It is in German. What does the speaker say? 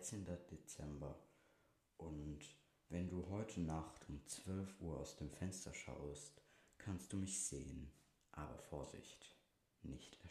13. Dezember und wenn du heute Nacht um 12 Uhr aus dem Fenster schaust, kannst du mich sehen. Aber Vorsicht, nicht erschrecken.